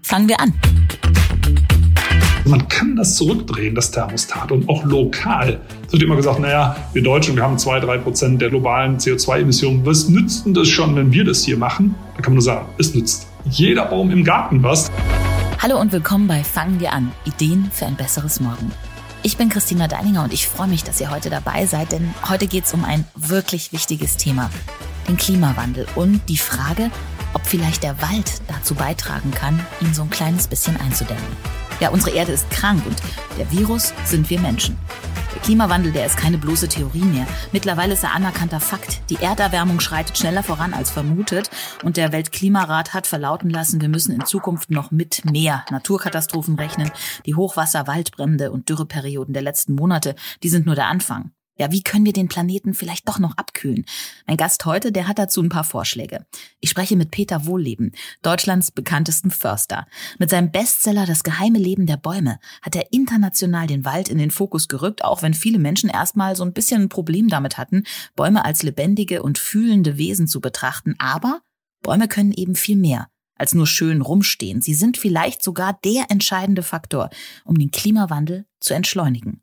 Fangen wir an. Man kann das zurückdrehen, das Thermostat, und auch lokal. Es wird immer gesagt, naja, wir Deutschen, wir haben zwei, drei Prozent der globalen CO2-Emissionen. Was nützt denn das schon, wenn wir das hier machen? Da kann man nur sagen, es nützt jeder Baum im Garten was. Hallo und willkommen bei Fangen wir an. Ideen für ein besseres Morgen. Ich bin Christina Deininger und ich freue mich, dass ihr heute dabei seid, denn heute geht es um ein wirklich wichtiges Thema, den Klimawandel und die Frage, ob vielleicht der Wald dazu beitragen kann, ihn so ein kleines bisschen einzudämmen. Ja, unsere Erde ist krank und der Virus sind wir Menschen. Der Klimawandel, der ist keine bloße Theorie mehr. Mittlerweile ist er anerkannter Fakt. Die Erderwärmung schreitet schneller voran als vermutet und der Weltklimarat hat verlauten lassen, wir müssen in Zukunft noch mit mehr Naturkatastrophen rechnen. Die Hochwasser, Waldbrände und Dürreperioden der letzten Monate, die sind nur der Anfang. Ja, wie können wir den Planeten vielleicht doch noch abkühlen? Mein Gast heute, der hat dazu ein paar Vorschläge. Ich spreche mit Peter Wohlleben, Deutschlands bekanntesten Förster. Mit seinem Bestseller Das geheime Leben der Bäume hat er international den Wald in den Fokus gerückt, auch wenn viele Menschen erstmal so ein bisschen ein Problem damit hatten, Bäume als lebendige und fühlende Wesen zu betrachten. Aber Bäume können eben viel mehr als nur schön rumstehen. Sie sind vielleicht sogar der entscheidende Faktor, um den Klimawandel zu entschleunigen.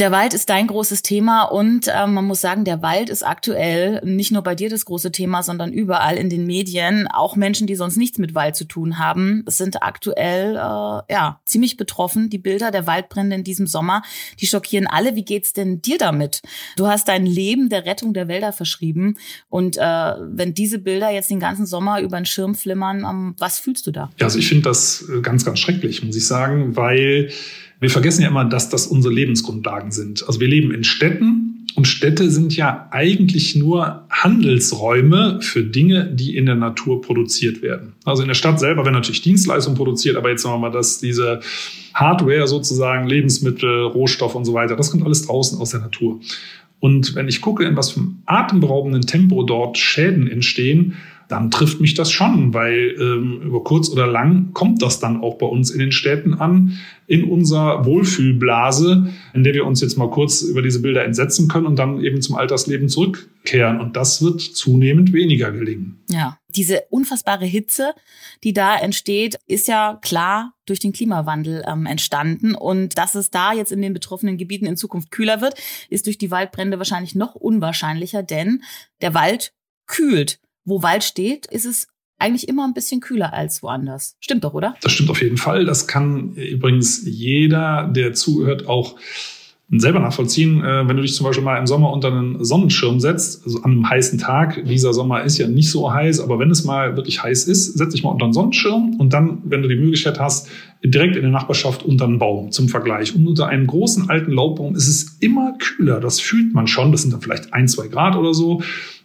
Der Wald ist dein großes Thema und äh, man muss sagen, der Wald ist aktuell nicht nur bei dir das große Thema, sondern überall in den Medien. Auch Menschen, die sonst nichts mit Wald zu tun haben, sind aktuell äh, ja ziemlich betroffen. Die Bilder der Waldbrände in diesem Sommer, die schockieren alle. Wie geht's denn dir damit? Du hast dein Leben der Rettung der Wälder verschrieben und äh, wenn diese Bilder jetzt den ganzen Sommer über den Schirm flimmern, ähm, was fühlst du da? Ja, also ich finde das äh, ganz, ganz schrecklich, muss ich sagen, weil wir vergessen ja immer, dass das unsere Lebensgrundlagen sind. Also wir leben in Städten und Städte sind ja eigentlich nur Handelsräume für Dinge, die in der Natur produziert werden. Also in der Stadt selber werden natürlich Dienstleistungen produziert, aber jetzt sagen wir mal, dass diese Hardware sozusagen, Lebensmittel, Rohstoff und so weiter, das kommt alles draußen aus der Natur. Und wenn ich gucke, in was für einem atemberaubenden Tempo dort Schäden entstehen, dann trifft mich das schon, weil ähm, über kurz oder lang kommt das dann auch bei uns in den Städten an, in unserer Wohlfühlblase, in der wir uns jetzt mal kurz über diese Bilder entsetzen können und dann eben zum Alltagsleben zurückkehren. Und das wird zunehmend weniger gelingen. Ja, diese unfassbare Hitze, die da entsteht, ist ja klar durch den Klimawandel ähm, entstanden. Und dass es da jetzt in den betroffenen Gebieten in Zukunft kühler wird, ist durch die Waldbrände wahrscheinlich noch unwahrscheinlicher, denn der Wald kühlt wo Wald steht, ist es eigentlich immer ein bisschen kühler als woanders. Stimmt doch, oder? Das stimmt auf jeden Fall. Das kann übrigens jeder, der zuhört, auch selber nachvollziehen. Äh, wenn du dich zum Beispiel mal im Sommer unter einen Sonnenschirm setzt, also an einem heißen Tag, dieser Sommer ist ja nicht so heiß, aber wenn es mal wirklich heiß ist, setz dich mal unter einen Sonnenschirm und dann, wenn du die Möglichkeit hast, direkt in der Nachbarschaft unter einen Baum zum Vergleich. Und unter einem großen alten Laubbaum ist es immer kühler. Das fühlt man schon. Das sind dann vielleicht ein, zwei Grad oder so.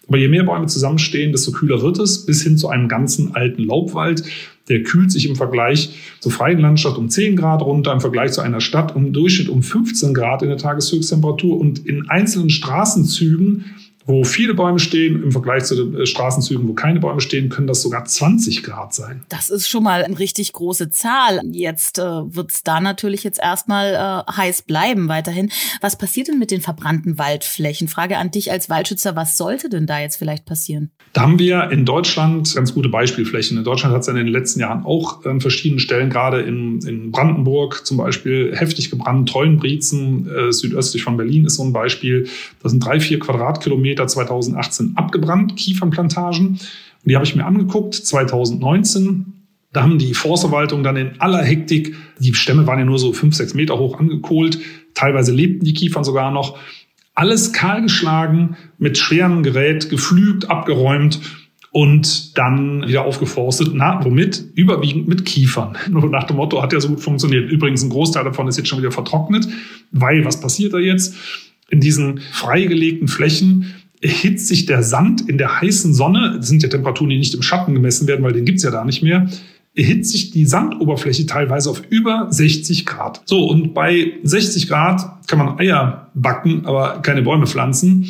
Aber je mehr Bäume zusammenstehen, desto kühler wird es, bis hin zu einem ganzen alten Laubwald. Der kühlt sich im Vergleich zur freien Landschaft um 10 Grad runter, im Vergleich zu einer Stadt im Durchschnitt um 15 Grad in der Tageshöchsttemperatur. Und in einzelnen Straßenzügen wo viele Bäume stehen, im Vergleich zu den äh, Straßenzügen, wo keine Bäume stehen, können das sogar 20 Grad sein. Das ist schon mal eine richtig große Zahl. Jetzt äh, wird es da natürlich jetzt erstmal äh, heiß bleiben weiterhin. Was passiert denn mit den verbrannten Waldflächen? Frage an dich als Waldschützer, was sollte denn da jetzt vielleicht passieren? Da haben wir in Deutschland ganz gute Beispielflächen. In Deutschland hat es in den letzten Jahren auch an verschiedenen Stellen, gerade in, in Brandenburg zum Beispiel, heftig gebrannt. Treuenbrietzen, äh, südöstlich von Berlin ist so ein Beispiel. Das sind drei, vier Quadratkilometer Kilometer 2018 abgebrannt, Kiefernplantagen. Und die habe ich mir angeguckt, 2019. Da haben die Forstverwaltung dann in aller Hektik, die Stämme waren ja nur so fünf, sechs Meter hoch angekohlt, teilweise lebten die Kiefern sogar noch, alles kahlgeschlagen, mit schwerem Gerät geflügt, abgeräumt und dann wieder aufgeforstet. Na, womit? Überwiegend mit Kiefern. Nur nach dem Motto, hat ja so gut funktioniert. Übrigens, ein Großteil davon ist jetzt schon wieder vertrocknet, weil was passiert da jetzt? In diesen freigelegten Flächen erhitzt sich der Sand in der heißen Sonne, das sind ja Temperaturen, die nicht im Schatten gemessen werden, weil den gibt's ja da nicht mehr, erhitzt sich die Sandoberfläche teilweise auf über 60 Grad. So, und bei 60 Grad kann man Eier backen, aber keine Bäume pflanzen.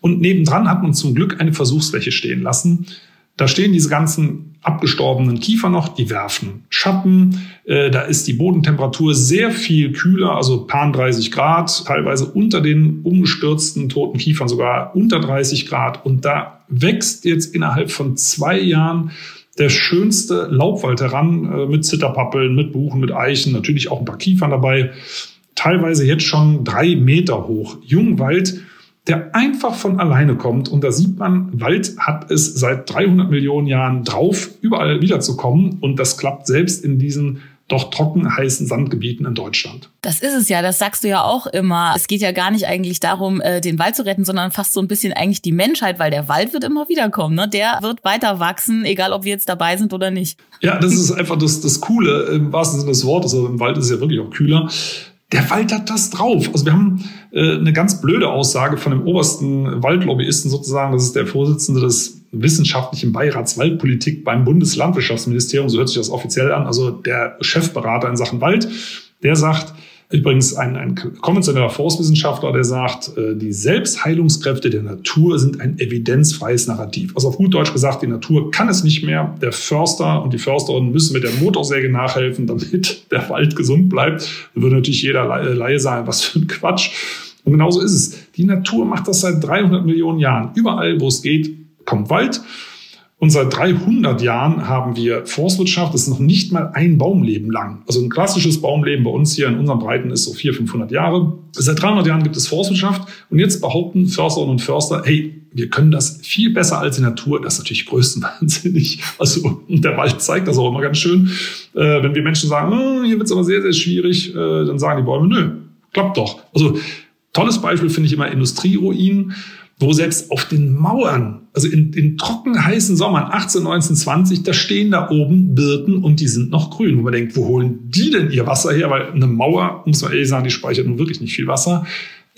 Und nebendran hat man zum Glück eine Versuchsfläche stehen lassen. Da stehen diese ganzen abgestorbenen Kiefer noch, die werfen Schatten. Äh, da ist die Bodentemperatur sehr viel kühler, also paar 30 Grad, teilweise unter den umgestürzten toten Kiefern sogar unter 30 Grad. Und da wächst jetzt innerhalb von zwei Jahren der schönste Laubwald heran, äh, mit Zitterpappeln, mit Buchen, mit Eichen, natürlich auch ein paar Kiefern dabei. Teilweise jetzt schon drei Meter hoch. Jungwald, der einfach von alleine kommt. Und da sieht man, Wald hat es seit 300 Millionen Jahren drauf, überall wiederzukommen. Und das klappt selbst in diesen doch trocken heißen Sandgebieten in Deutschland. Das ist es ja, das sagst du ja auch immer. Es geht ja gar nicht eigentlich darum, äh, den Wald zu retten, sondern fast so ein bisschen eigentlich die Menschheit, weil der Wald wird immer wiederkommen. Ne? Der wird weiter wachsen, egal ob wir jetzt dabei sind oder nicht. Ja, das ist einfach das, das Coole im wahrsten Sinne des Wortes. Also im Wald ist es ja wirklich auch kühler. Der Wald hat das drauf. Also wir haben äh, eine ganz blöde Aussage von dem obersten Waldlobbyisten sozusagen. Das ist der Vorsitzende des wissenschaftlichen Beirats Waldpolitik beim Bundeslandwirtschaftsministerium. So hört sich das offiziell an. Also der Chefberater in Sachen Wald. Der sagt, Übrigens ein, ein konventioneller Forstwissenschaftler, der sagt, äh, die Selbstheilungskräfte der Natur sind ein evidenzfreies Narrativ. Also auf gut Deutsch gesagt, die Natur kann es nicht mehr. Der Förster und die Försterin müssen mit der Motorsäge nachhelfen, damit der Wald gesund bleibt. Da würde natürlich jeder Laie sagen, was für ein Quatsch. Und genauso ist es. Die Natur macht das seit 300 Millionen Jahren. Überall, wo es geht, kommt Wald. Und seit 300 Jahren haben wir Forstwirtschaft. Das ist noch nicht mal ein Baumleben lang. Also ein klassisches Baumleben bei uns hier in unseren Breiten ist so 400, 500 Jahre. Seit 300 Jahren gibt es Forstwirtschaft. Und jetzt behaupten Försterinnen und Förster, hey, wir können das viel besser als die Natur. Das ist natürlich größtenwahnsinnig. Also der Wald zeigt das auch immer ganz schön. Äh, wenn wir Menschen sagen, oh, hier wird es aber sehr, sehr schwierig, äh, dann sagen die Bäume, nö, klappt doch. Also tolles Beispiel finde ich immer Industrieruinen wo selbst auf den Mauern, also in, in trocken heißen Sommern 18, 19, 20, da stehen da oben Birken und die sind noch grün. Wo man denkt, wo holen die denn ihr Wasser her? Weil eine Mauer, muss man ehrlich sagen, die speichert nun wirklich nicht viel Wasser.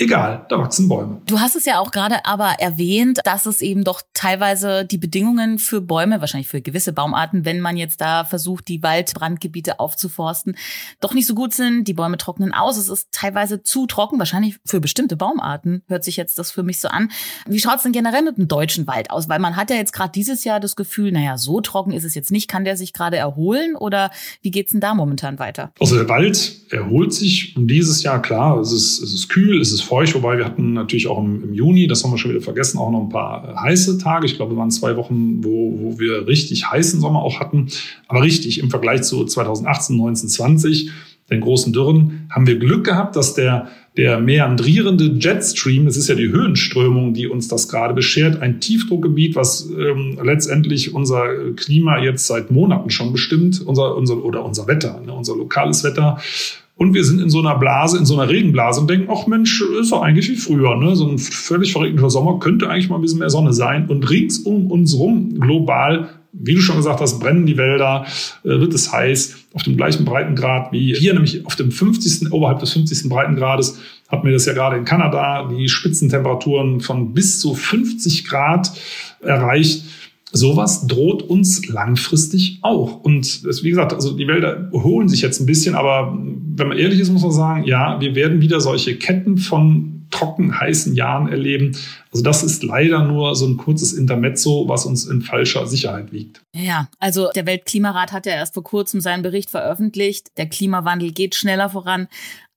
Egal, da wachsen Bäume. Du hast es ja auch gerade aber erwähnt, dass es eben doch teilweise die Bedingungen für Bäume, wahrscheinlich für gewisse Baumarten, wenn man jetzt da versucht, die Waldbrandgebiete aufzuforsten, doch nicht so gut sind. Die Bäume trocknen aus. Es ist teilweise zu trocken, wahrscheinlich für bestimmte Baumarten, hört sich jetzt das für mich so an. Wie schaut es denn generell mit dem deutschen Wald aus? Weil man hat ja jetzt gerade dieses Jahr das Gefühl, naja, so trocken ist es jetzt nicht. Kann der sich gerade erholen oder wie geht's denn da momentan weiter? Also der Wald erholt sich dieses Jahr, klar. Es ist, es ist kühl, es ist feucht, wobei wir hatten natürlich auch im, im, Juni, das haben wir schon wieder vergessen, auch noch ein paar heiße Tage. Ich glaube, es waren zwei Wochen, wo, wo wir richtig heißen Sommer auch hatten. Aber richtig, im Vergleich zu 2018, 19, 20, den großen Dürren, haben wir Glück gehabt, dass der, der meandrierende Jetstream, das ist ja die Höhenströmung, die uns das gerade beschert, ein Tiefdruckgebiet, was ähm, letztendlich unser Klima jetzt seit Monaten schon bestimmt, unser, unser oder unser Wetter, ne, unser lokales Wetter, und wir sind in so einer Blase, in so einer Regenblase und denken, ach Mensch, ist doch eigentlich wie früher. Ne? So ein völlig verregneter Sommer könnte eigentlich mal ein bisschen mehr Sonne sein. Und rings um uns rum, global, wie du schon gesagt hast, brennen die Wälder, äh, wird es heiß, auf dem gleichen Breitengrad wie hier, nämlich auf dem 50., oberhalb des 50. Breitengrades, hatten wir das ja gerade in Kanada, die Spitzentemperaturen von bis zu 50 Grad erreicht sowas droht uns langfristig auch. Und das, wie gesagt, also die Wälder holen sich jetzt ein bisschen, aber wenn man ehrlich ist, muss man sagen, ja, wir werden wieder solche Ketten von trocken heißen Jahren erleben. Also das ist leider nur so ein kurzes Intermezzo, was uns in falscher Sicherheit wiegt. Ja, also der Weltklimarat hat ja erst vor kurzem seinen Bericht veröffentlicht. Der Klimawandel geht schneller voran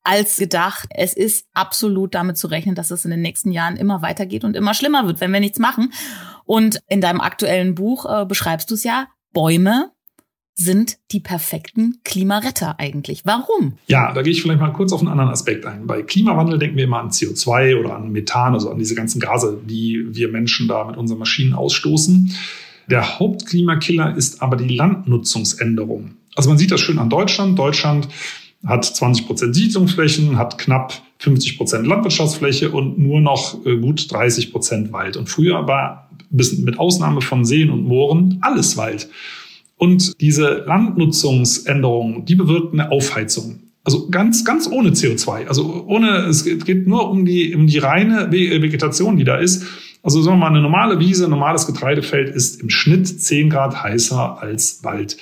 als gedacht. Es ist absolut damit zu rechnen, dass es in den nächsten Jahren immer weitergeht und immer schlimmer wird, wenn wir nichts machen. Und in deinem aktuellen Buch äh, beschreibst du es ja, Bäume sind die perfekten Klimaretter eigentlich. Warum? Ja, da gehe ich vielleicht mal kurz auf einen anderen Aspekt ein. Bei Klimawandel denken wir immer an CO2 oder an Methan, also an diese ganzen Gase, die wir Menschen da mit unseren Maschinen ausstoßen. Der Hauptklimakiller ist aber die Landnutzungsänderung. Also man sieht das schön an Deutschland. Deutschland hat 20 Prozent Siedlungsflächen, hat knapp 50 Prozent Landwirtschaftsfläche und nur noch äh, gut 30 Prozent Wald. Und früher war bis mit Ausnahme von Seen und Mooren alles Wald. Und diese Landnutzungsänderungen, die bewirken eine Aufheizung. Also ganz, ganz ohne CO2. Also ohne, es geht nur um die, um die reine Vegetation, die da ist. Also sagen wir mal, eine normale Wiese, ein normales Getreidefeld ist im Schnitt 10 Grad heißer als Wald.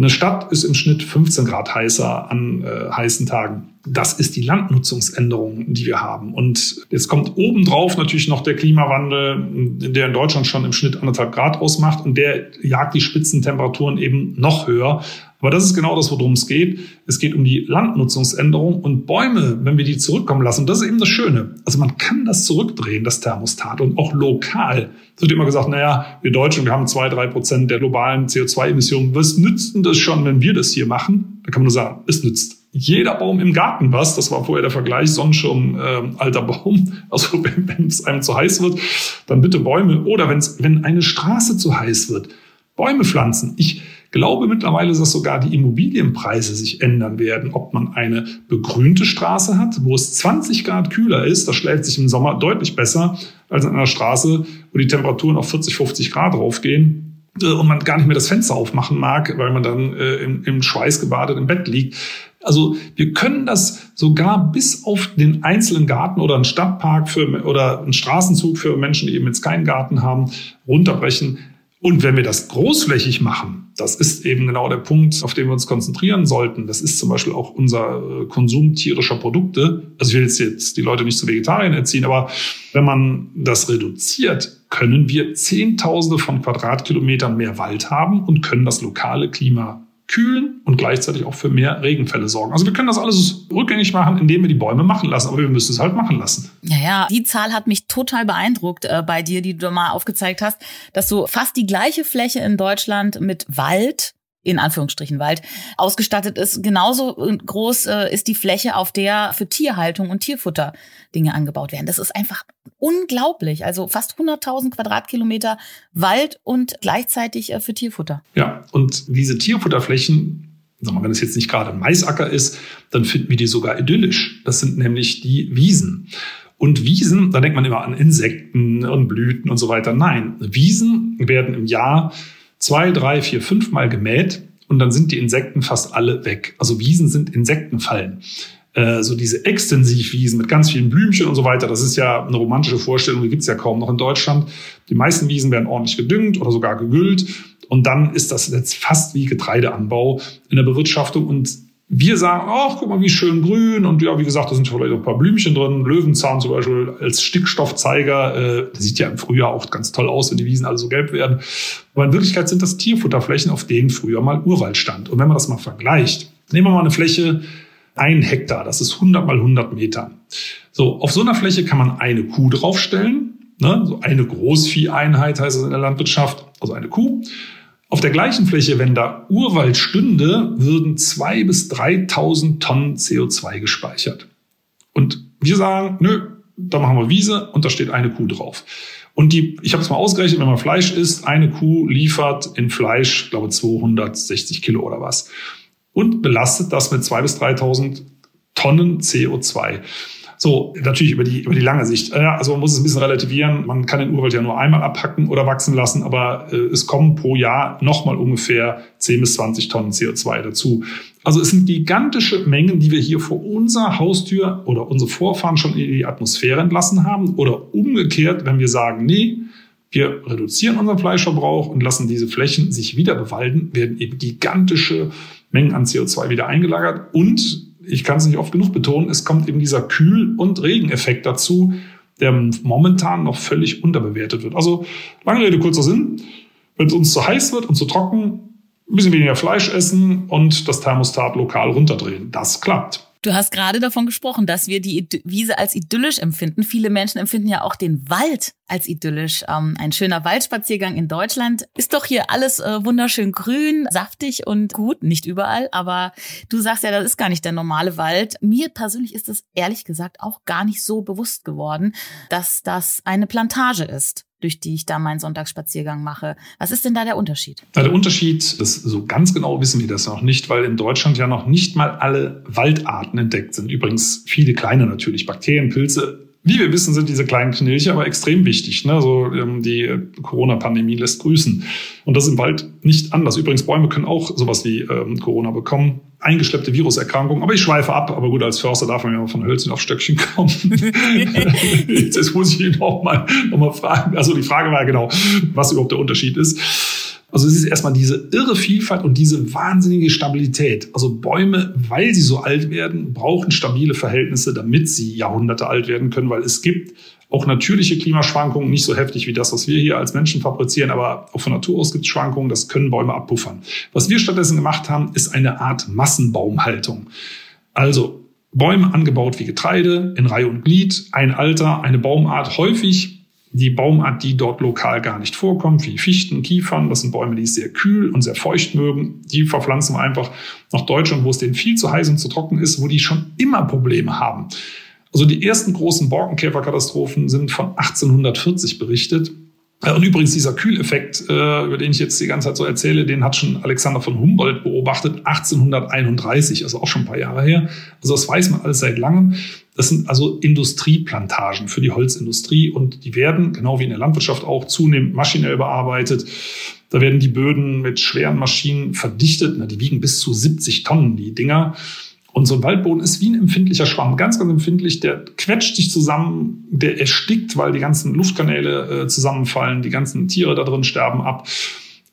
Eine Stadt ist im Schnitt 15 Grad heißer an äh, heißen Tagen. Das ist die Landnutzungsänderung, die wir haben. Und jetzt kommt obendrauf natürlich noch der Klimawandel, der in Deutschland schon im Schnitt anderthalb Grad ausmacht und der jagt die Spitzentemperaturen eben noch höher. Aber das ist genau das, worum es geht. Es geht um die Landnutzungsänderung und Bäume, wenn wir die zurückkommen lassen. Und das ist eben das Schöne. Also man kann das zurückdrehen, das Thermostat und auch lokal. Es wird immer gesagt, naja, wir Deutschen, wir haben zwei, drei Prozent der globalen CO2-Emissionen. Was nützt denn das schon, wenn wir das hier machen? Da kann man nur sagen, es nützt jeder Baum im Garten was. Das war vorher der Vergleich, Sonnenschirm, äh, alter Baum. Also wenn, es einem zu heiß wird, dann bitte Bäume. Oder wenn's, wenn eine Straße zu heiß wird, Bäume pflanzen. Ich glaube mittlerweile, dass sogar die Immobilienpreise sich ändern werden. Ob man eine begrünte Straße hat, wo es 20 Grad kühler ist, das schlägt sich im Sommer deutlich besser als an einer Straße, wo die Temperaturen auf 40, 50 Grad raufgehen äh, und man gar nicht mehr das Fenster aufmachen mag, weil man dann äh, im, im Schweiß gebadet im Bett liegt. Also wir können das sogar bis auf den einzelnen Garten oder einen Stadtpark für, oder einen Straßenzug für Menschen, die eben jetzt keinen Garten haben, runterbrechen. Und wenn wir das großflächig machen, das ist eben genau der Punkt, auf den wir uns konzentrieren sollten. Das ist zum Beispiel auch unser äh, Konsum tierischer Produkte. Also ich will jetzt, jetzt die Leute nicht zu Vegetariern erziehen, aber wenn man das reduziert, können wir Zehntausende von Quadratkilometern mehr Wald haben und können das lokale Klima kühlen und gleichzeitig auch für mehr Regenfälle sorgen. Also wir können das alles rückgängig machen, indem wir die Bäume machen lassen, aber wir müssen es halt machen lassen. Ja, ja, die Zahl hat mich total beeindruckt äh, bei dir, die du mal aufgezeigt hast, dass du fast die gleiche Fläche in Deutschland mit Wald in Anführungsstrichen Wald ausgestattet ist. Genauso groß äh, ist die Fläche, auf der für Tierhaltung und Tierfutter Dinge angebaut werden. Das ist einfach unglaublich. Also fast 100.000 Quadratkilometer Wald und gleichzeitig äh, für Tierfutter. Ja, und diese Tierfutterflächen, sag mal, wenn es jetzt nicht gerade Maisacker ist, dann finden wir die sogar idyllisch. Das sind nämlich die Wiesen. Und Wiesen, da denkt man immer an Insekten und Blüten und so weiter. Nein, Wiesen werden im Jahr zwei, drei, vier, fünf Mal gemäht und dann sind die Insekten fast alle weg. Also Wiesen sind Insektenfallen. Äh, so diese Extensivwiesen mit ganz vielen Blümchen und so weiter, das ist ja eine romantische Vorstellung, die gibt's ja kaum noch in Deutschland. Die meisten Wiesen werden ordentlich gedüngt oder sogar gegüllt. Und dann ist das jetzt fast wie Getreideanbau in der Bewirtschaftung. Und wir sagen, ach, guck mal, wie schön grün. Und ja, wie gesagt, da sind vielleicht auch ein paar Blümchen drin. Löwenzahn zum Beispiel als Stickstoffzeiger. Äh, das sieht ja im Frühjahr auch ganz toll aus, wenn die Wiesen alle so gelb werden. Aber in Wirklichkeit sind das Tierfutterflächen, auf denen früher mal Urwald stand. Und wenn man das mal vergleicht, nehmen wir mal eine Fläche, ein Hektar, das ist 100 mal 100 Meter. So, auf so einer Fläche kann man eine Kuh draufstellen. Ne? So eine Großvieheinheit heißt es in der Landwirtschaft, also eine Kuh. Auf der gleichen Fläche, wenn da Urwald stünde, würden zwei bis 3.000 Tonnen CO2 gespeichert. Und wir sagen, nö, da machen wir Wiese und da steht eine Kuh drauf. Und die, ich habe es mal ausgerechnet, wenn man Fleisch isst, eine Kuh liefert in Fleisch, glaube 260 Kilo oder was. Und belastet das mit zwei bis 3.000 Tonnen CO2. So, natürlich über die, über die lange Sicht. Ja, also man muss es ein bisschen relativieren. Man kann den Urwald ja nur einmal abhacken oder wachsen lassen, aber äh, es kommen pro Jahr nochmal ungefähr 10 bis 20 Tonnen CO2 dazu. Also es sind gigantische Mengen, die wir hier vor unserer Haustür oder unsere Vorfahren schon in die Atmosphäre entlassen haben. Oder umgekehrt, wenn wir sagen, nee, wir reduzieren unseren Fleischverbrauch und lassen diese Flächen sich wieder bewalden, werden eben gigantische Mengen an CO2 wieder eingelagert und ich kann es nicht oft genug betonen, es kommt eben dieser Kühl- und Regeneffekt dazu, der momentan noch völlig unterbewertet wird. Also lange Rede, kurzer Sinn. Wenn es uns zu heiß wird und zu trocken, ein bisschen weniger Fleisch essen und das Thermostat lokal runterdrehen. Das klappt. Du hast gerade davon gesprochen, dass wir die Wiese als idyllisch empfinden. Viele Menschen empfinden ja auch den Wald als idyllisch. Ähm, ein schöner Waldspaziergang in Deutschland ist doch hier alles äh, wunderschön grün, saftig und gut. Nicht überall, aber du sagst ja, das ist gar nicht der normale Wald. Mir persönlich ist es ehrlich gesagt auch gar nicht so bewusst geworden, dass das eine Plantage ist durch die ich da meinen Sonntagsspaziergang mache. Was ist denn da der Unterschied? Na, der Unterschied, das so ganz genau wissen wir das noch nicht, weil in Deutschland ja noch nicht mal alle Waldarten entdeckt sind. Übrigens viele kleine natürlich, Bakterien, Pilze, Wie wir wissen, sind diese kleinen Knilche aber extrem wichtig. Ne? Also ähm, die Corona-Pandemie lässt grüßen. Und das ist im Wald nicht anders. Übrigens, Bäume können auch sowas wie ähm, Corona bekommen. Eingeschleppte Viruserkrankungen. Aber ich schweife ab. Aber gut, als Förster darf man ja von Hölzchen auf Stöckchen kommen. Jetzt muss ich ihn noch mal, noch mal fragen. Also die Frage war ja genau, was überhaupt der Unterschied ist. Also es ist erstmal diese irre Vielfalt und diese wahnsinnige Stabilität. Also Bäume, weil sie so alt werden, brauchen stabile Verhältnisse, damit sie Jahrhunderte alt werden können, weil es gibt auch natürliche Klimaschwankungen, nicht so heftig wie das, was wir hier als Menschen fabrizieren, aber auch von Natur aus gibt es Schwankungen, das können Bäume abpuffern. Was wir stattdessen gemacht haben, ist eine Art Massenbaumhaltung. Also Bäume angebaut wie Getreide, in Reihe und Glied, ein Alter, eine Baumart, häufig die Baumart, die dort lokal gar nicht vorkommt, wie Fichten, Kiefern, das sind Bäume, die sehr kühl und sehr feucht mögen, die verpflanzen wir einfach nach Deutschland, wo es denen viel zu heiß und zu trocken ist, wo die schon immer Probleme haben. Also die ersten großen Borkenkäferkatastrophen sind von 1840 berichtet. Äh, und übrigens dieser Kühleffekt, äh, über den ich jetzt die ganze Zeit so erzähle, den hat schon Alexander von Humboldt beobachtet, 1831, also auch schon ein paar Jahre her. Also das weiß man alles seit langem. Das sind also Industrieplantagen für die Holzindustrie und die werden, genau wie in der Landwirtschaft auch, zunehmend maschinell bearbeitet. Da werden die Böden mit schweren Maschinen verdichtet. Na, die wiegen bis zu 70 Tonnen, die Dinger. Und so ein Waldboden ist wie ein empfindlicher Schwamm, ganz, ganz empfindlich. Der quetscht sich zusammen, der erstickt, weil die ganzen Luftkanäle äh, zusammenfallen, die ganzen Tiere da drin sterben ab.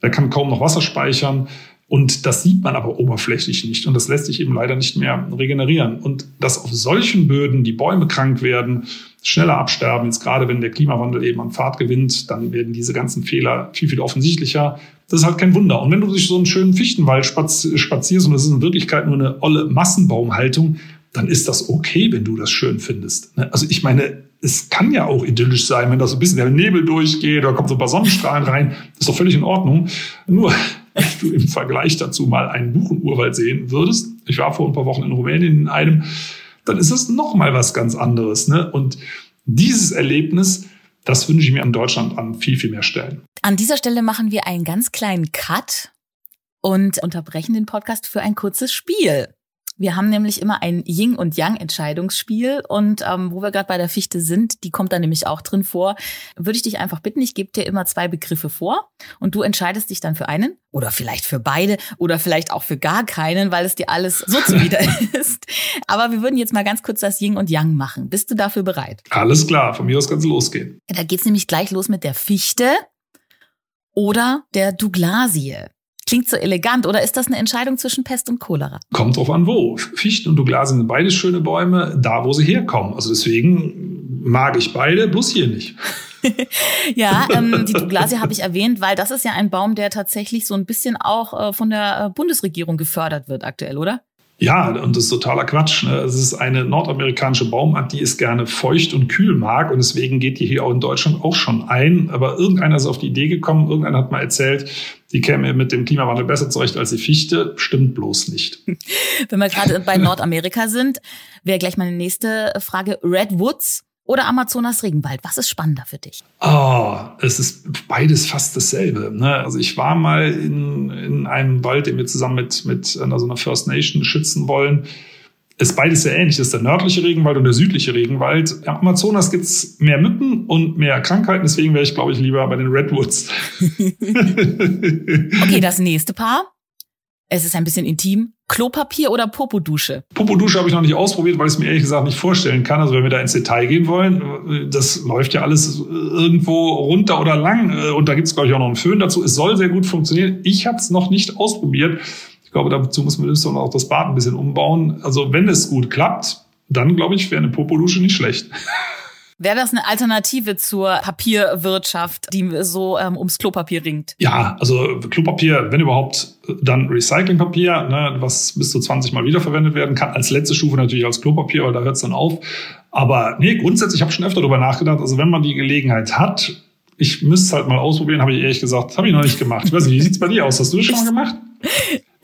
Der kann kaum noch Wasser speichern. Und das sieht man aber oberflächlich nicht. Und das lässt sich eben leider nicht mehr regenerieren. Und dass auf solchen Böden die Bäume krank werden, schneller absterben, jetzt gerade wenn der Klimawandel eben an Fahrt gewinnt, dann werden diese ganzen Fehler viel, viel offensichtlicher. Das ist halt kein Wunder. Und wenn du durch so einen schönen Fichtenwald spazierst und das ist in Wirklichkeit nur eine olle Massenbaumhaltung, dann ist das okay, wenn du das schön findest. Ne? Also ich meine, es kann ja auch idyllisch sein, wenn da so ein bisschen der Nebel durchgeht, da kommt so ein paar Sonnenstrahlen rein, ist doch völlig in Ordnung. Nur du im Vergleich dazu mal einen Buchenurwald sehen würdest, ich war vor ein paar Wochen in Rumänien in einem, dann ist es noch mal was ganz anderes. Ne? Und dieses Erlebnis, das wünsche ich mir in Deutschland an viel, viel mehr Stellen. An dieser Stelle machen wir einen ganz kleinen Cut und unterbrechen den Podcast für ein kurzes Spiel. Wir haben nämlich immer ein Yin und Yang Entscheidungsspiel und ähm, wo wir gerade bei der Fichte sind, die kommt da nämlich auch drin vor, würde ich dich einfach bitten, ich gebe dir immer zwei Begriffe vor und du entscheidest dich dann für einen oder vielleicht für beide oder vielleicht auch für gar keinen, weil es dir alles so zuwider ist. Aber wir würden jetzt mal ganz kurz das Yin und Yang machen. Bist du dafür bereit? Alles klar, von mir aus kann es losgehen. Da geht's nämlich gleich los mit der Fichte oder der Douglasie. Klingt so elegant oder ist das eine Entscheidung zwischen Pest und Cholera? Kommt drauf an, wo. Fichten und Douglasien sind beides schöne Bäume, da wo sie herkommen. Also deswegen mag ich beide, bloß hier nicht. ja, ähm, die Douglasie habe ich erwähnt, weil das ist ja ein Baum, der tatsächlich so ein bisschen auch äh, von der äh, Bundesregierung gefördert wird aktuell, oder? Ja, und das ist totaler Quatsch. Ne? Es ist eine nordamerikanische Baumart, die es gerne feucht und kühl mag und deswegen geht die hier auch in Deutschland auch schon ein. Aber irgendeiner ist auf die Idee gekommen, irgendeiner hat mal erzählt, die käme mit dem Klimawandel besser zurecht als die Fichte. Stimmt bloß nicht. Wenn wir gerade bei Nordamerika sind, wäre gleich meine nächste Frage. Redwoods oder Amazonas Regenwald? Was ist spannender für dich? Oh, es ist beides fast dasselbe. Ne? Also ich war mal in, in einem Wald, den wir zusammen mit, mit einer, so einer First Nation schützen wollen. Ist beides sehr ähnlich. Das ist der nördliche Regenwald und der südliche Regenwald. Im Amazonas gibt's mehr Mücken und mehr Krankheiten. Deswegen wäre ich, glaube ich, lieber bei den Redwoods. okay, das nächste Paar. Es ist ein bisschen intim. Klopapier oder Popodusche? Popodusche habe ich noch nicht ausprobiert, weil ich es mir ehrlich gesagt nicht vorstellen kann. Also wenn wir da ins Detail gehen wollen, das läuft ja alles irgendwo runter oder lang. Und da gibt es, glaube ich, auch noch einen Föhn dazu. Es soll sehr gut funktionieren. Ich habe es noch nicht ausprobiert. Ich glaube, dazu muss man auch das Bad ein bisschen umbauen. Also wenn es gut klappt, dann glaube ich, wäre eine Popodusche nicht schlecht. Wäre das eine Alternative zur Papierwirtschaft, die so ähm, ums Klopapier ringt? Ja, also Klopapier, wenn überhaupt, dann Recyclingpapier, ne, was bis zu 20 Mal wiederverwendet werden kann. Als letzte Stufe natürlich als Klopapier, weil da hört es dann auf. Aber nee, grundsätzlich habe ich schon öfter darüber nachgedacht. Also wenn man die Gelegenheit hat, ich müsste es halt mal ausprobieren, habe ich ehrlich gesagt, habe ich noch nicht gemacht. Ich weiß nicht, wie sieht's bei dir aus? Hast du das schon mal gemacht?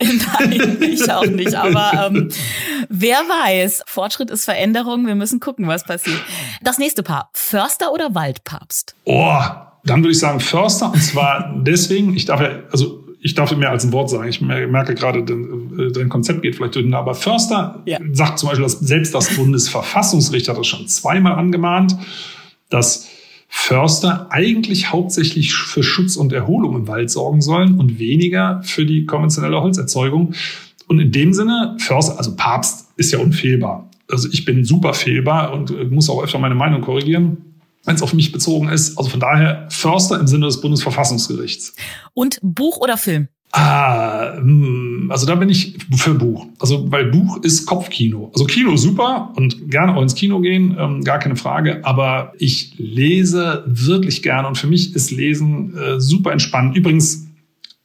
Nein, ich auch nicht. Aber ähm, wer weiß, Fortschritt ist Veränderung. Wir müssen gucken, was passiert. Das nächste Paar, Förster oder Waldpapst? Oh, dann würde ich sagen Förster. Und zwar deswegen, ich darf ja, also ich darf mehr als ein Wort sagen. Ich merke gerade, äh, dein Konzept geht vielleicht durch. Aber Förster ja. sagt zum Beispiel, dass selbst das Bundesverfassungsgericht hat das schon zweimal angemahnt, dass Förster eigentlich hauptsächlich für Schutz und Erholung im Wald sorgen sollen und weniger für die konventionelle Holzerzeugung. Und in dem Sinne, Förster, also Papst ist ja unfehlbar. Also ich bin super fehlbar und muss auch öfter meine Meinung korrigieren wenn es auf mich bezogen ist. Also von daher Förster im Sinne des Bundesverfassungsgerichts. Und Buch oder Film? Ah, hm, also da bin ich für Buch. Also weil Buch ist Kopfkino. Also Kino super und gerne auch ins Kino gehen, ähm, gar keine Frage. Aber ich lese wirklich gerne und für mich ist Lesen äh, super entspannt. Übrigens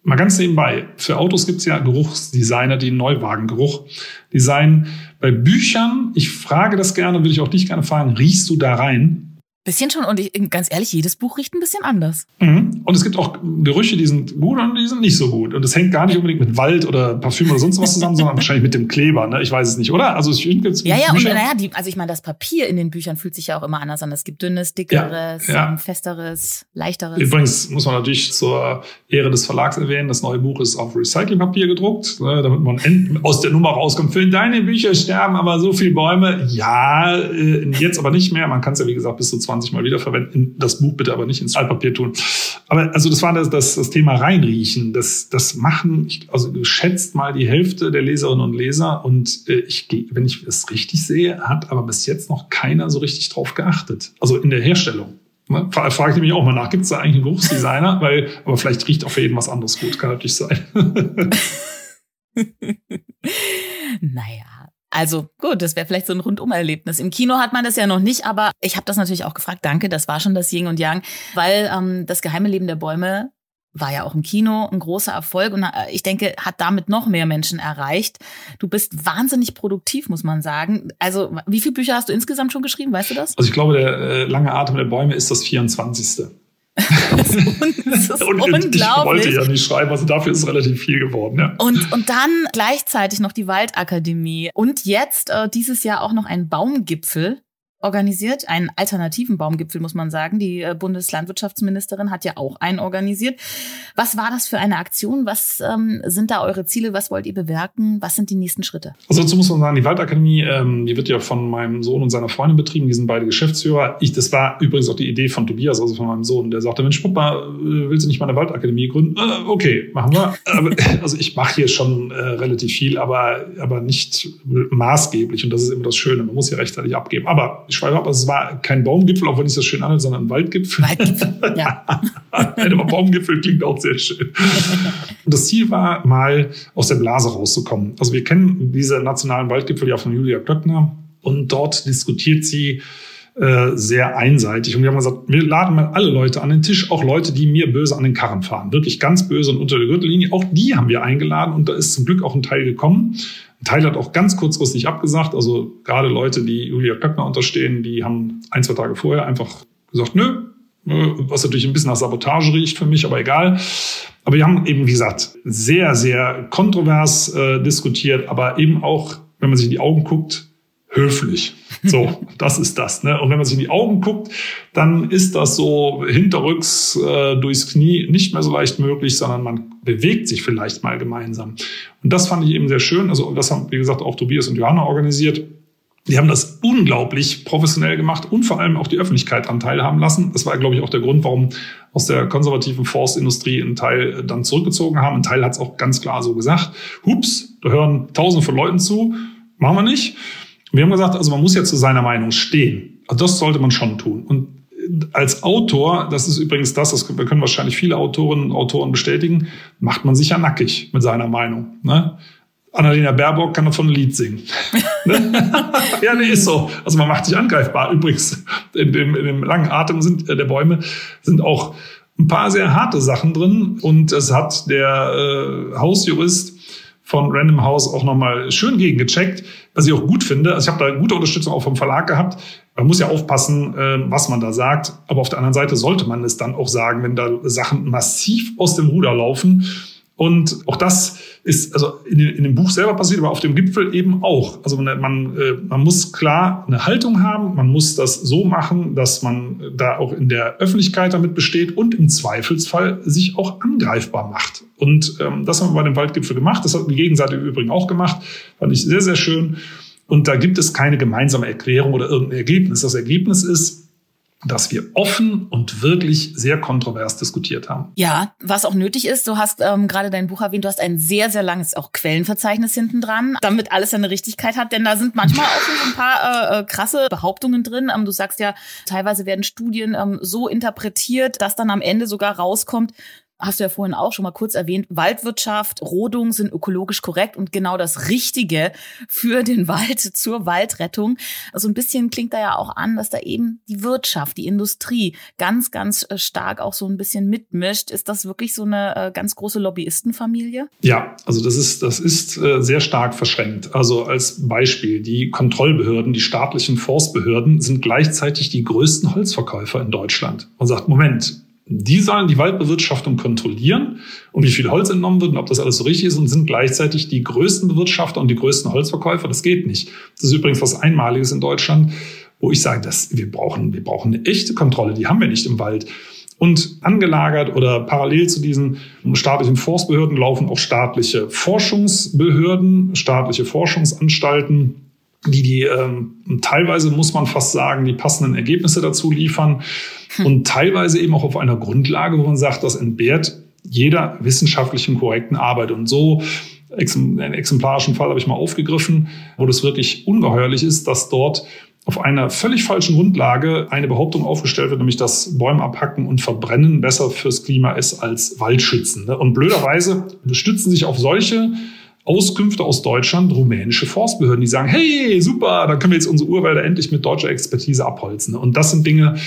mal ganz nebenbei: Für Autos gibt's ja Geruchsdesigner, die einen Neuwagengeruch designen. Bei Büchern, ich frage das gerne, würde ich auch dich gerne fragen: Riechst du da rein? Bisschen schon. Und ich, ganz ehrlich, jedes Buch riecht ein bisschen anders. Mhm. Und es gibt auch Gerüche, die sind gut und die sind nicht so gut. Und das hängt gar nicht unbedingt mit Wald oder Parfüm oder sonst was zusammen, sondern wahrscheinlich mit dem Kleber. Ne? Ich weiß es nicht, oder? Also ich finde Ja, ja, Bücher und naja, die, also ich meine, das Papier in den Büchern fühlt sich ja auch immer anders an. Es gibt dünnes, dickeres, ja, ja. festeres, leichteres. Übrigens muss man natürlich zur Ehre des Verlags erwähnen, das neue Buch ist auf Recyclingpapier gedruckt, ne, damit man aus der Nummer rauskommt. Für deine Bücher sterben aber so viele Bäume. Ja, äh, jetzt aber nicht mehr. Man kann es ja, wie gesagt, bis zu 20 Mal wiederverwenden das Buch bitte aber nicht ins Altpapier tun. Aber also das war das, das, das Thema reinriechen. Das, das machen, also geschätzt mal die Hälfte der Leserinnen und Leser. Und äh, ich, wenn ich es richtig sehe, hat aber bis jetzt noch keiner so richtig drauf geachtet. Also in der Herstellung. Ne? Frage ich mich auch mal nach, gibt es da eigentlich einen Geruchsdesigner? Weil, aber vielleicht riecht auch für jeden was anderes gut, kann natürlich sein. naja, also gut, das wäre vielleicht so ein Rundumerlebnis. Im Kino hat man das ja noch nicht, aber ich habe das natürlich auch gefragt. Danke, das war schon das Yin und Yang, weil ähm, das geheime Leben der Bäume war ja auch im Kino ein großer Erfolg und äh, ich denke, hat damit noch mehr Menschen erreicht. Du bist wahnsinnig produktiv, muss man sagen. Also, wie viele Bücher hast du insgesamt schon geschrieben? Weißt du das? Also, ich glaube, der äh, lange Atem der Bäume ist das 24. Das ist, und unglaublich. Ich wollte ja nicht schreiben, also dafür ist relativ viel geworden. Ja. Und, und dann gleichzeitig noch die Waldakademie und jetzt äh, dieses Jahr auch noch ein Baumgipfel organisiert, einen alternativen Baumgipfel, muss man sagen. Die äh, Bundeslandwirtschaftsministerin hat ja auch einen organisiert. Was war das für eine Aktion? Was ähm, sind da eure Ziele? Was wollt ihr bewirken? Was sind die nächsten Schritte? Also dazu muss man sagen, die Waldakademie, ähm, die wird ja von meinem Sohn und seiner Freundin betrieben. Die sind beide Geschäftsführer. Ich, das war übrigens auch die Idee von Tobias, also von meinem Sohn. Der sagte, Mensch, Papa, äh, willst du nicht mal eine Waldakademie gründen? Äh, okay, machen wir. aber, also ich mache hier schon äh, relativ viel, aber, aber nicht maßgeblich. Und das ist immer das Schöne. Man muss ja rechtzeitig abgeben. Aber ich schreibe ab, also es war kein Baumgipfel, auch wenn ich das schön anhört, sondern ein Waldgipfel. Waldgipfel, ja. Aber Baumgipfel klingt auch sehr schön. Und das Ziel war, mal aus der Blase rauszukommen. Also wir kennen diese nationalen Waldgipfel ja von Julia Klöckner und dort diskutiert sie äh, sehr einseitig. Und wir haben gesagt, wir laden mal alle Leute an den Tisch, auch Leute, die mir böse an den Karren fahren. Wirklich ganz böse und unter der Gürtellinie. Auch die haben wir eingeladen und da ist zum Glück auch ein Teil gekommen. Ein Teil hat auch ganz kurzfristig abgesagt. Also gerade Leute, die Julia Klöckner unterstehen, die haben ein, zwei Tage vorher einfach gesagt, nö, was natürlich ein bisschen nach Sabotage riecht für mich, aber egal. Aber wir haben eben, wie gesagt, sehr, sehr kontrovers äh, diskutiert, aber eben auch, wenn man sich in die Augen guckt, höflich. So, das ist das. Ne? Und wenn man sich in die Augen guckt, dann ist das so hinterrücks äh, durchs Knie nicht mehr so leicht möglich, sondern man bewegt sich vielleicht mal gemeinsam. Und das fand ich eben sehr schön. Also das haben, wie gesagt, auch Tobias und Johanna organisiert. Die haben das unglaublich professionell gemacht und vor allem auch die Öffentlichkeit daran teilhaben lassen. Das war, glaube ich, auch der Grund, warum aus der konservativen Forstindustrie einen Teil dann zurückgezogen haben. Ein Teil hat es auch ganz klar so gesagt. Hups, da hören tausende von Leuten zu. Machen wir nicht. Wir haben gesagt, also man muss ja zu seiner Meinung stehen. Also das sollte man schon tun. Und als Autor, das ist übrigens das, das können wahrscheinlich viele Autorinnen und Autoren bestätigen, macht man sich ja nackig mit seiner Meinung. Ne? Annalena Baerbock kann davon ein Lied singen. Ne? ja, nee, ist so. Also man macht sich angreifbar. Übrigens, in dem, in dem langen Atem sind, äh, der Bäume sind auch ein paar sehr harte Sachen drin. Und es hat der äh, Hausjurist von Random House auch nochmal schön gegengecheckt, was ich auch gut finde. Also ich habe da gute Unterstützung auch vom Verlag gehabt. Man muss ja aufpassen, äh, was man da sagt. Aber auf der anderen Seite sollte man es dann auch sagen, wenn da Sachen massiv aus dem Ruder laufen Und auch das ist also in, in, dem Buch selber passiert, aber auf dem Gipfel eben auch. Also man, man, äh, man muss klar eine Haltung haben, man muss das so machen, dass man da auch in der Öffentlichkeit damit besteht und im Zweifelsfall sich auch angreifbar macht. Und ähm, das haben wir bei dem Waldgipfel gemacht. Das hat die Gegenseite im Übrigen auch gemacht. Fand ich sehr, sehr schön. Und da gibt es keine gemeinsame Erklärung oder irgendein Ergebnis. Das Ergebnis ist, dass wir offen und wirklich sehr kontrovers diskutiert haben. Ja, was auch nötig ist, du hast ähm, gerade dein Buch erwähnt, du hast ein sehr, sehr langes auch Quellenverzeichnis hinten dran, damit alles seine Richtigkeit hat, denn da sind manchmal auch so ein paar äh, äh, krasse Behauptungen drin. Ähm, du sagst ja, teilweise werden Studien ähm, so interpretiert, dass dann am Ende sogar rauskommt, hast du ja vorhin auch schon mal kurz erwähnt, Waldwirtschaft, Rodung sind ökologisch korrekt und genau das Richtige für den Wald zur Waldrettung. Also ein bisschen klingt da ja auch an, dass da eben die Wirtschaft, die Industrie ganz, ganz äh, stark auch so ein bisschen mitmischt. Ist das wirklich so eine äh, ganz große Lobbyistenfamilie? Ja, also das ist, das ist äh, sehr stark verschränkt. Also als Beispiel, die Kontrollbehörden, die staatlichen Forstbehörden sind gleichzeitig die größten Holzverkäufer in Deutschland. Man sagt, Moment, die sollen die Waldbewirtschaftung kontrollieren und wie viel Holz entnommen wird und ob das alles so richtig ist und sind gleichzeitig die größten Bewirtschafter und die größten Holzverkäufer. Das geht nicht. Das ist übrigens was Einmaliges in Deutschland, wo ich sage, dass wir brauchen, wir brauchen eine echte Kontrolle. Die haben wir nicht im Wald. Und angelagert oder parallel zu diesen staatlichen Forstbehörden laufen auch staatliche Forschungsbehörden, staatliche Forschungsanstalten, die die ähm, teilweise muss man fast sagen, die passenden Ergebnisse dazu liefern hm. und teilweise eben auch auf einer Grundlage, wo man sagt, das entbehrt jeder wissenschaftlichen korrekten Arbeit. Und so einen exemplarischen Fall habe ich mal aufgegriffen, wo das wirklich ungeheuerlich ist, dass dort auf einer völlig falschen Grundlage eine Behauptung aufgestellt wird, nämlich dass Bäume abhacken und verbrennen besser fürs Klima ist als Waldschützen. Ne? Und blöderweise stützen sich auf solche Auskünfte aus Deutschland rumänische Forstbehörden, die sagen, hey, super, dann können wir jetzt unsere Urwälder endlich mit deutscher Expertise abholzen. Und das sind Dinge,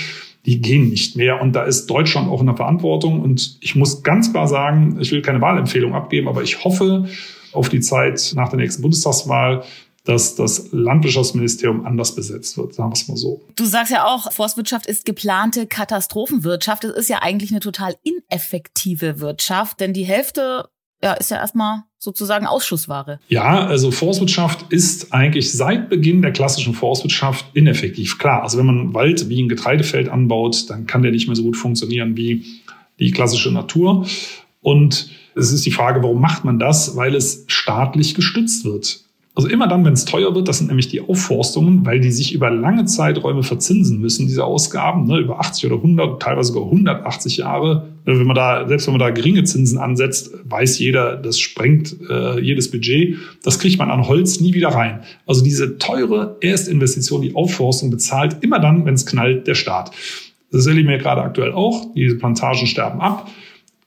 die gehen nicht mehr. Und da ist Deutschland auch in der Verantwortung. Und ich muss ganz klar sagen, ich will keine Wahlempfehlung abgeben, aber ich hoffe auf die Zeit nach der nächsten Bundestagswahl, dass das Landwirtschaftsministerium anders besetzt wird, sagen wir es mal so. Du sagst ja auch, Forstwirtschaft ist geplante Katastrophenwirtschaft. Das ist ja eigentlich eine total ineffektive Wirtschaft, denn die Hälfte ja, ist ja erstmal sozusagen Ausschussware. Ja, also Forstwirtschaft ist eigentlich seit Beginn der klassischen Forstwirtschaft ineffektiv. Klar, also wenn man Wald wie ein Getreidefeld anbaut, dann kann der nicht mehr so gut funktionieren wie die klassische Natur. Und es ist die Frage, warum macht man das? Weil es staatlich gestützt wird. Also immer dann, wenn es teuer wird, das sind nämlich die Aufforstungen, weil die sich über lange Zeiträume verzinsen müssen, diese Ausgaben, ne, über 80 oder 100, teilweise sogar 180 Jahre. Wenn man da, selbst wenn man da geringe Zinsen ansetzt, weiß jeder, das sprengt äh, jedes Budget. Das kriegt man an Holz nie wieder rein. Also diese teure Erstinvestition, die Aufforstung bezahlt immer dann, wenn es knallt, der Staat. Das erleben wir gerade aktuell auch. Diese Plantagen sterben ab.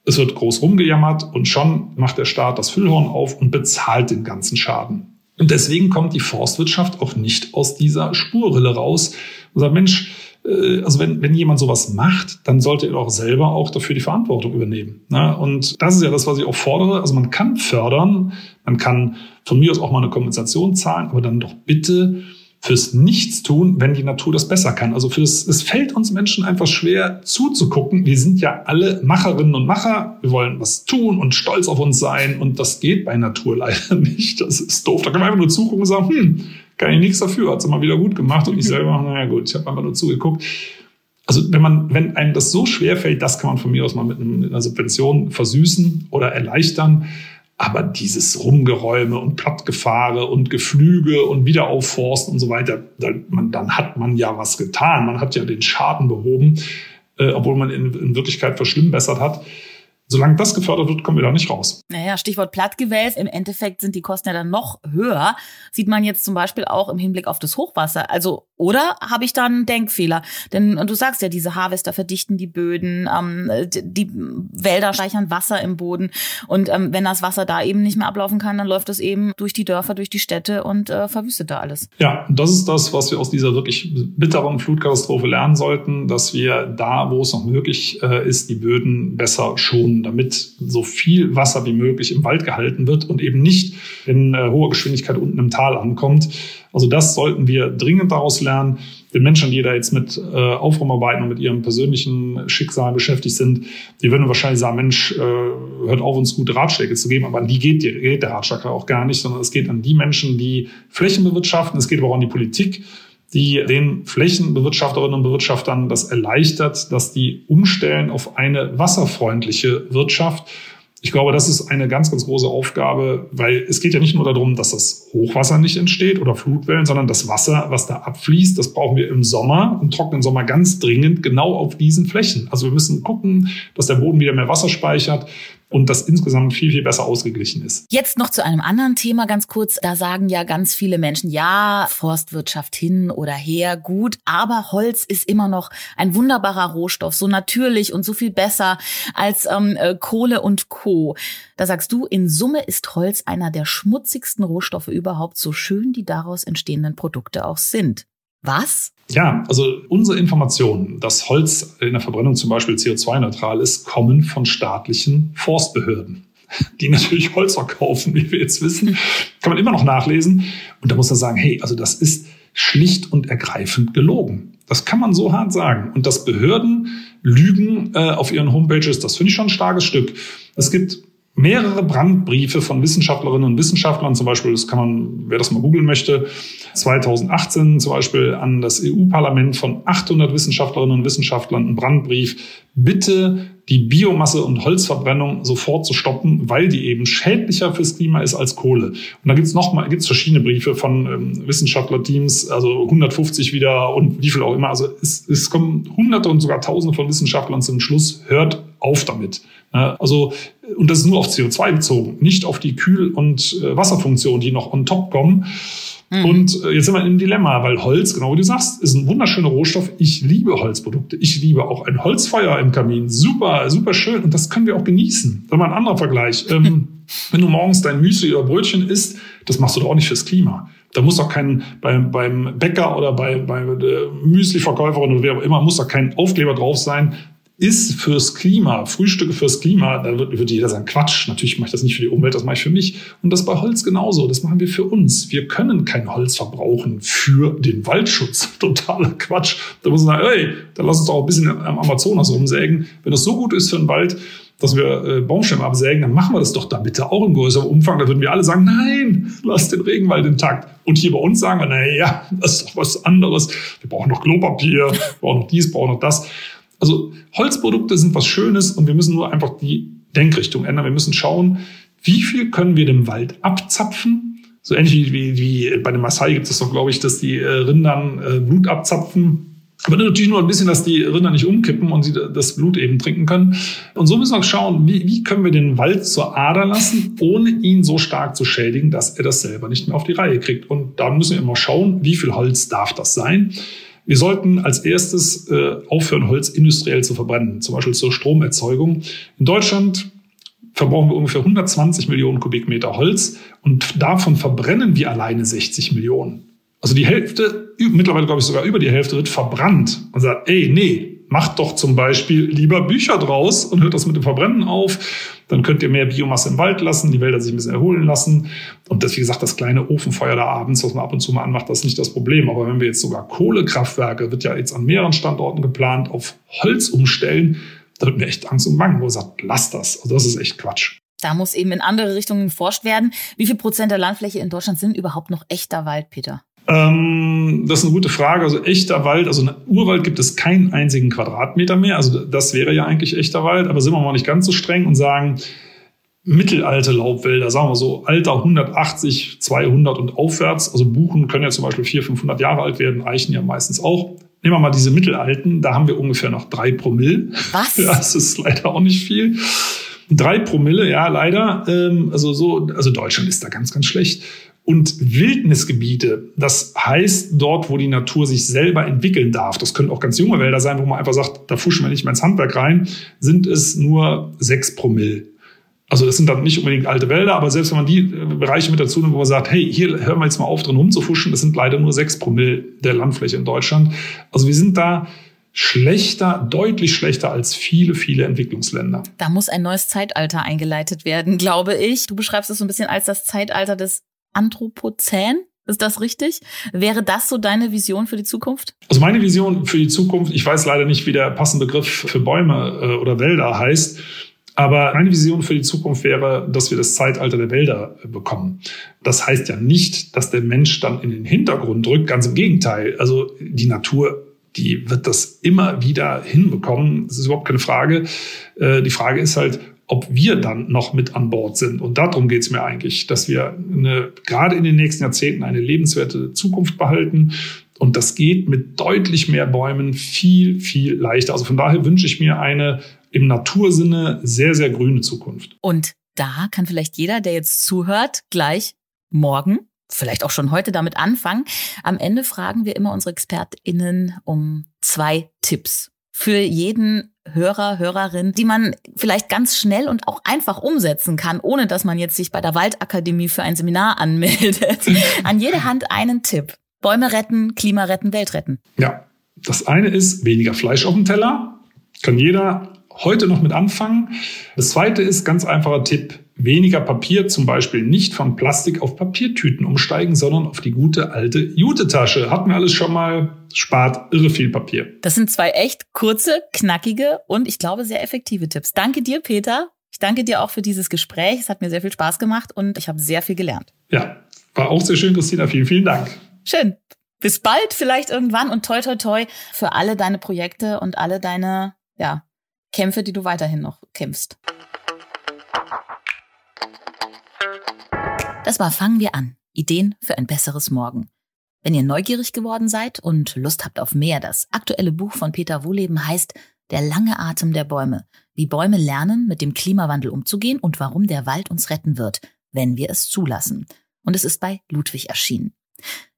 Es wird groß rumgejammert und schon macht der Staat das Füllhorn auf und bezahlt den ganzen Schaden. Und deswegen kommt die Forstwirtschaft auch nicht aus dieser Spurrille raus und sagt, Mensch, äh, also wenn, wenn jemand sowas macht, dann sollte er auch selber auch dafür die Verantwortung übernehmen. Ne? Und das ist ja das, was ich auch fordere. Also man kann fördern, man kann von mir aus auch mal eine Kompensation zahlen, aber dann doch bitte fürs Nichtstun, wenn die Natur das besser kann. Also für das, es fällt uns Menschen einfach schwer zuzugucken. Wir sind ja alle Macherinnen und Macher. Wir wollen was tun und stolz auf uns sein. Und das geht bei Natur leider nicht. Das ist doof. Da können wir einfach nur zugucken und sagen, hm, kann ich nichts dafür. Hat sie mal wieder gut gemacht. Und ich selber, naja gut, ich habe einfach nur zugeguckt. Also wenn man, wenn einem das so schwer fällt, das kann man von mir aus mal mit einer Subvention versüßen oder erleichtern. Aber dieses Rumgeräume und Plattgefahre und Geflüge und Wiederaufforsten und so weiter, dann, man, dann hat man ja was getan. Man hat ja den Schaden behoben, äh, obwohl man in, in Wirklichkeit verschlimmbessert hat. Solange das gefördert wird, kommen wir da nicht raus. Naja, Stichwort Plattgewälz. Im Endeffekt sind die Kosten ja dann noch höher. Sieht man jetzt zum Beispiel auch im Hinblick auf das Hochwasser. Also, oder habe ich da einen Denkfehler? Denn du sagst ja, diese Harvester verdichten die Böden, ähm, die Wälder speichern Wasser im Boden. Und ähm, wenn das Wasser da eben nicht mehr ablaufen kann, dann läuft es eben durch die Dörfer, durch die Städte und äh, verwüstet da alles. Ja, das ist das, was wir aus dieser wirklich bitteren Flutkatastrophe lernen sollten, dass wir da, wo es noch möglich äh, ist, die Böden besser schonen damit so viel Wasser wie möglich im Wald gehalten wird und eben nicht in äh, hoher Geschwindigkeit unten im Tal ankommt. Also das sollten wir dringend daraus lernen. den Menschen, die da jetzt mit äh, Aufräumarbeiten und mit ihrem persönlichen Schicksal beschäftigt sind, die würden wahrscheinlich sagen, Mensch, äh, hört auf, uns gute Ratschläge zu geben. Aber an die geht, geht der Ratschlag auch gar nicht, sondern es geht an die Menschen, die Flächen bewirtschaften. Es geht aber auch an die Politik die den Flächenbewirtschafterinnen und Bewirtschaftern das erleichtert, dass die umstellen auf eine wasserfreundliche Wirtschaft. Ich glaube, das ist eine ganz, ganz große Aufgabe, weil es geht ja nicht nur darum, dass das Hochwasser nicht entsteht oder Flutwellen, sondern das Wasser, was da abfließt, das brauchen wir im Sommer, im trockenen Sommer ganz dringend genau auf diesen Flächen. Also wir müssen gucken, dass der Boden wieder mehr Wasser speichert und das insgesamt viel, viel besser ausgeglichen ist. Jetzt noch zu einem anderen Thema ganz kurz. Da sagen ja ganz viele Menschen, ja, Forstwirtschaft hin oder her, gut, aber Holz ist immer noch ein wunderbarer Rohstoff, so natürlich und so viel besser als ähm, äh, Kohle und Co. Da sagst du, in Summe ist Holz einer der schmutzigsten Rohstoffe überhaupt, so schön die daraus entstehenden Produkte auch sind. Was? Ja, also unsere Informationen, dass Holz in der Verbrennung zum Beispiel CO2-neutral ist, kommen von staatlichen Forstbehörden, die natürlich Holz verkaufen, wie wir jetzt wissen. Kann man immer noch nachlesen. Und da muss man sagen, hey, also das ist schlicht und ergreifend gelogen. Das kann man so hart sagen. Und dass Behörden lügen äh, auf ihren Homepages, das finde ich schon ein starkes Stück. Es gibt mehrere Brandbriefe von Wissenschaftlerinnen und Wissenschaftlern, zum Beispiel, das kann man, wer das mal googeln möchte, 2018 zum Beispiel an das EU-Parlament von 800 Wissenschaftlerinnen und Wissenschaftlern ein Brandbrief, bitte die Biomasse und Holzverbrennung sofort zu stoppen, weil die eben schädlicher fürs Klima ist als Kohle. Und da gibt's noch mal gibt's verschiedene Briefe von ähm, Wissenschaftlerteams, also 150 wieder und wie viel auch immer. Also es, es kommen Hunderte und sogar Tausende von Wissenschaftlern zum Schluss. Hört auf damit. Also, und das ist nur auf CO2 bezogen, nicht auf die Kühl- und äh, Wasserfunktion, die noch on top kommen. Mhm. Und äh, jetzt sind wir im Dilemma, weil Holz, genau wie du sagst, ist ein wunderschöner Rohstoff. Ich liebe Holzprodukte. Ich liebe auch ein Holzfeuer im Kamin. Super, super schön. Und das können wir auch genießen. Dann mal ein anderer Vergleich. Ähm, wenn du morgens dein Müsli oder Brötchen isst, das machst du doch auch nicht fürs Klima. Da muss doch kein, beim, beim Bäcker oder bei, bei der Müsli-Verkäuferin oder wer auch immer, muss doch kein Aufkleber drauf sein, ist fürs Klima, Frühstücke fürs Klima, da wird, wird jeder sagen, Quatsch, natürlich mache ich das nicht für die Umwelt, das mache ich für mich. Und das bei Holz genauso, das machen wir für uns. Wir können kein Holz verbrauchen für den Waldschutz. Totaler Quatsch. Da muss man sagen, hey, dann lass uns doch ein bisschen am Amazonas rumsägen. Wenn das so gut ist für den Wald, dass wir äh, Baumstämme absägen, dann machen wir das doch da bitte auch in größerem Umfang. Da würden wir alle sagen, nein, lass den Regenwald intakt. Und hier bei uns sagen wir, naja, das ist doch was anderes. Wir brauchen noch Klopapier, wir brauchen noch dies, brauchen noch das. Also Holzprodukte sind was Schönes und wir müssen nur einfach die Denkrichtung ändern. Wir müssen schauen, wie viel können wir dem Wald abzapfen. So ähnlich wie, wie bei den Maasai gibt es doch, glaube ich, dass die äh, Rindern äh, Blut abzapfen. Aber natürlich nur ein bisschen, dass die Rinder nicht umkippen und sie das Blut eben trinken können. Und so müssen wir schauen, wie, wie können wir den Wald zur Ader lassen, ohne ihn so stark zu schädigen, dass er das selber nicht mehr auf die Reihe kriegt. Und da müssen wir immer schauen, wie viel Holz darf das sein. Wir sollten als erstes äh, aufhören, Holz industriell zu verbrennen, zum Beispiel zur Stromerzeugung. In Deutschland verbrauchen wir ungefähr 120 Millionen Kubikmeter Holz und davon verbrennen wir alleine 60 Millionen. Also die Hälfte, mittlerweile glaube ich sogar über die Hälfte wird verbrannt und sagt, ey, nee, macht doch zum Beispiel lieber Bücher draus und hört das mit dem Verbrennen auf. Dann könnt ihr mehr Biomasse im Wald lassen, die Wälder sich ein bisschen erholen lassen. Und das, wie gesagt, das kleine Ofenfeuer da abends, was man ab und zu mal anmacht, das ist nicht das Problem. Aber wenn wir jetzt sogar Kohlekraftwerke, wird ja jetzt an mehreren Standorten geplant, auf Holz umstellen, da wird mir echt Angst und Bangen, wo er sagt, lass das. Also das ist echt Quatsch. Da muss eben in andere Richtungen geforscht werden. Wie viel Prozent der Landfläche in Deutschland sind überhaupt noch echter Wald, Peter? Ähm, das ist eine gute Frage. Also echter Wald, also Urwald gibt es keinen einzigen Quadratmeter mehr. Also das wäre ja eigentlich echter Wald, aber sind wir mal nicht ganz so streng und sagen, mittelalte Laubwälder, sagen wir so, Alter 180, 200 und aufwärts. Also Buchen können ja zum Beispiel 400, 500 Jahre alt werden, Eichen ja meistens auch. Nehmen wir mal diese mittelalten, da haben wir ungefähr noch drei Promille. Was? Ja, das ist leider auch nicht viel. Drei Promille, ja, leider. Ähm, also so, also Deutschland ist da ganz, ganz schlecht und Wildnisgebiete. Das heißt dort, wo die Natur sich selber entwickeln darf. Das können auch ganz junge Wälder sein, wo man einfach sagt, da fuschen wir nicht mehr ins Handwerk rein, sind es nur sechs Promille. Also das sind dann nicht unbedingt alte Wälder, aber selbst wenn man die äh, Bereiche mit dazu nimmt, wo man sagt, hey, hier hören wir jetzt mal auf, drin rumzufuschen, das sind leider nur sechs Promille der Landfläche in Deutschland. Also wir sind da schlechter, deutlich schlechter als viele, viele Entwicklungsländer. Da muss ein neues Zeitalter eingeleitet werden, glaube ich. Du beschreibst es so ein bisschen als das Zeitalter des Anthropozän. Ist das richtig? Wäre das so deine Vision für die Zukunft? Also meine Vision für die Zukunft, ich weiß leider nicht, wie der passende Begriff für Bäume äh, oder Wälder heißt, aber meine Vision für die Zukunft wäre, dass wir das Zeitalter der Wälder äh, bekommen. Das heißt ja nicht, dass der Mensch dann in den Hintergrund rückt, ganz im Gegenteil. Also die Natur die wird das immer wieder hinbekommen. Das ist überhaupt keine Frage. Äh, die Frage ist halt, ob wir dann noch mit an Bord sind. Und darum geht es mir eigentlich, dass wir eine, gerade in den nächsten Jahrzehnten eine lebenswerte Zukunft behalten. Und das geht mit deutlich mehr Bäumen viel, viel leichter. Also von daher wünsche ich mir eine im Natursinne sehr, sehr grüne Zukunft. Und da kann vielleicht jeder, der jetzt zuhört, gleich morgen vielleicht auch schon heute damit anfangen. Am Ende fragen wir immer unsere ExpertInnen um zwei Tipps für jeden Hörer, Hörerin, die man vielleicht ganz schnell und auch einfach umsetzen kann, ohne dass man jetzt sich bei der Waldakademie für ein Seminar anmeldet. An jede Hand einen Tipp. Bäume retten, Klima retten, Welt retten. Ja, das eine ist weniger Fleisch auf dem Teller. Kann jeder heute noch mit anfangen. Das zweite ist ganz einfacher Tipp weniger Papier, zum Beispiel nicht von Plastik auf Papiertüten umsteigen, sondern auf die gute alte Jute-Tasche. Hatten wir alles schon mal, spart irre viel Papier. Das sind zwei echt kurze, knackige und ich glaube sehr effektive Tipps. Danke dir, Peter. Ich danke dir auch für dieses Gespräch. Es hat mir sehr viel Spaß gemacht und ich habe sehr viel gelernt. Ja, war auch sehr schön, Christina. Vielen, vielen Dank. Schön. Bis bald, vielleicht irgendwann und toi, toi, toi für alle deine Projekte und alle deine, ja, Kämpfe, die du weiterhin noch kämpfst. Das war Fangen wir an. Ideen für ein besseres Morgen. Wenn ihr neugierig geworden seid und Lust habt auf mehr, das aktuelle Buch von Peter Wohleben heißt Der lange Atem der Bäume. Wie Bäume lernen, mit dem Klimawandel umzugehen und warum der Wald uns retten wird, wenn wir es zulassen. Und es ist bei Ludwig erschienen.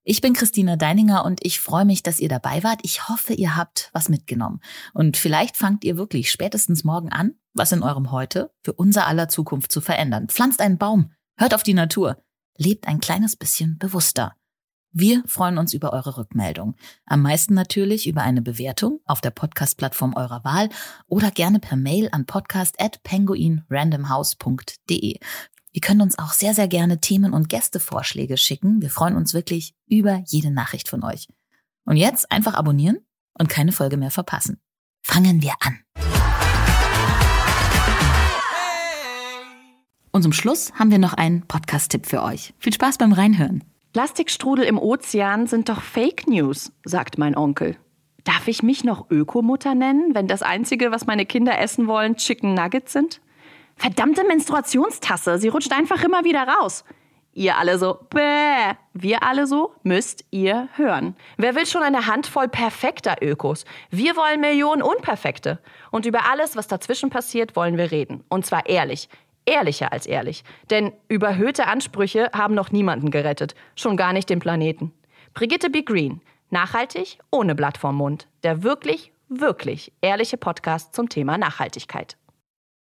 Ich bin Christina Deininger und ich freue mich, dass ihr dabei wart. Ich hoffe, ihr habt was mitgenommen. Und vielleicht fangt ihr wirklich spätestens morgen an, was in eurem Heute für unser aller Zukunft zu verändern. Pflanzt einen Baum, Hört auf die Natur. Lebt ein kleines bisschen bewusster. Wir freuen uns über eure Rückmeldung. Am meisten natürlich über eine Bewertung auf der Podcast-Plattform eurer Wahl oder gerne per Mail an podcast@penguinrandomhouse.de. Ihr könnt uns auch sehr, sehr gerne Themen und Gästevorschläge schicken. Wir freuen uns wirklich über jede Nachricht von euch. Und jetzt einfach abonnieren und keine Folge mehr verpassen. Fangen wir an. Und zum Schluss haben wir noch einen Podcast-Tipp für euch. Viel Spaß beim Reinhören. Plastikstrudel im Ozean sind doch Fake News, sagt mein Onkel. Darf ich mich noch Ökomutter nennen, wenn das Einzige, was meine Kinder essen wollen, Chicken Nuggets sind? Verdammte Menstruationstasse, sie rutscht einfach immer wieder raus. Ihr alle so, bäh. Wir alle so, müsst ihr hören. Wer will schon eine Handvoll perfekter Ökos? Wir wollen Millionen Unperfekte. Und über alles, was dazwischen passiert, wollen wir reden. Und zwar ehrlich ehrlicher als ehrlich. Denn überhöhte Ansprüche haben noch niemanden gerettet, schon gar nicht den Planeten. Brigitte B. Green, nachhaltig ohne Blatt vorm Mund. Der wirklich, wirklich ehrliche Podcast zum Thema Nachhaltigkeit.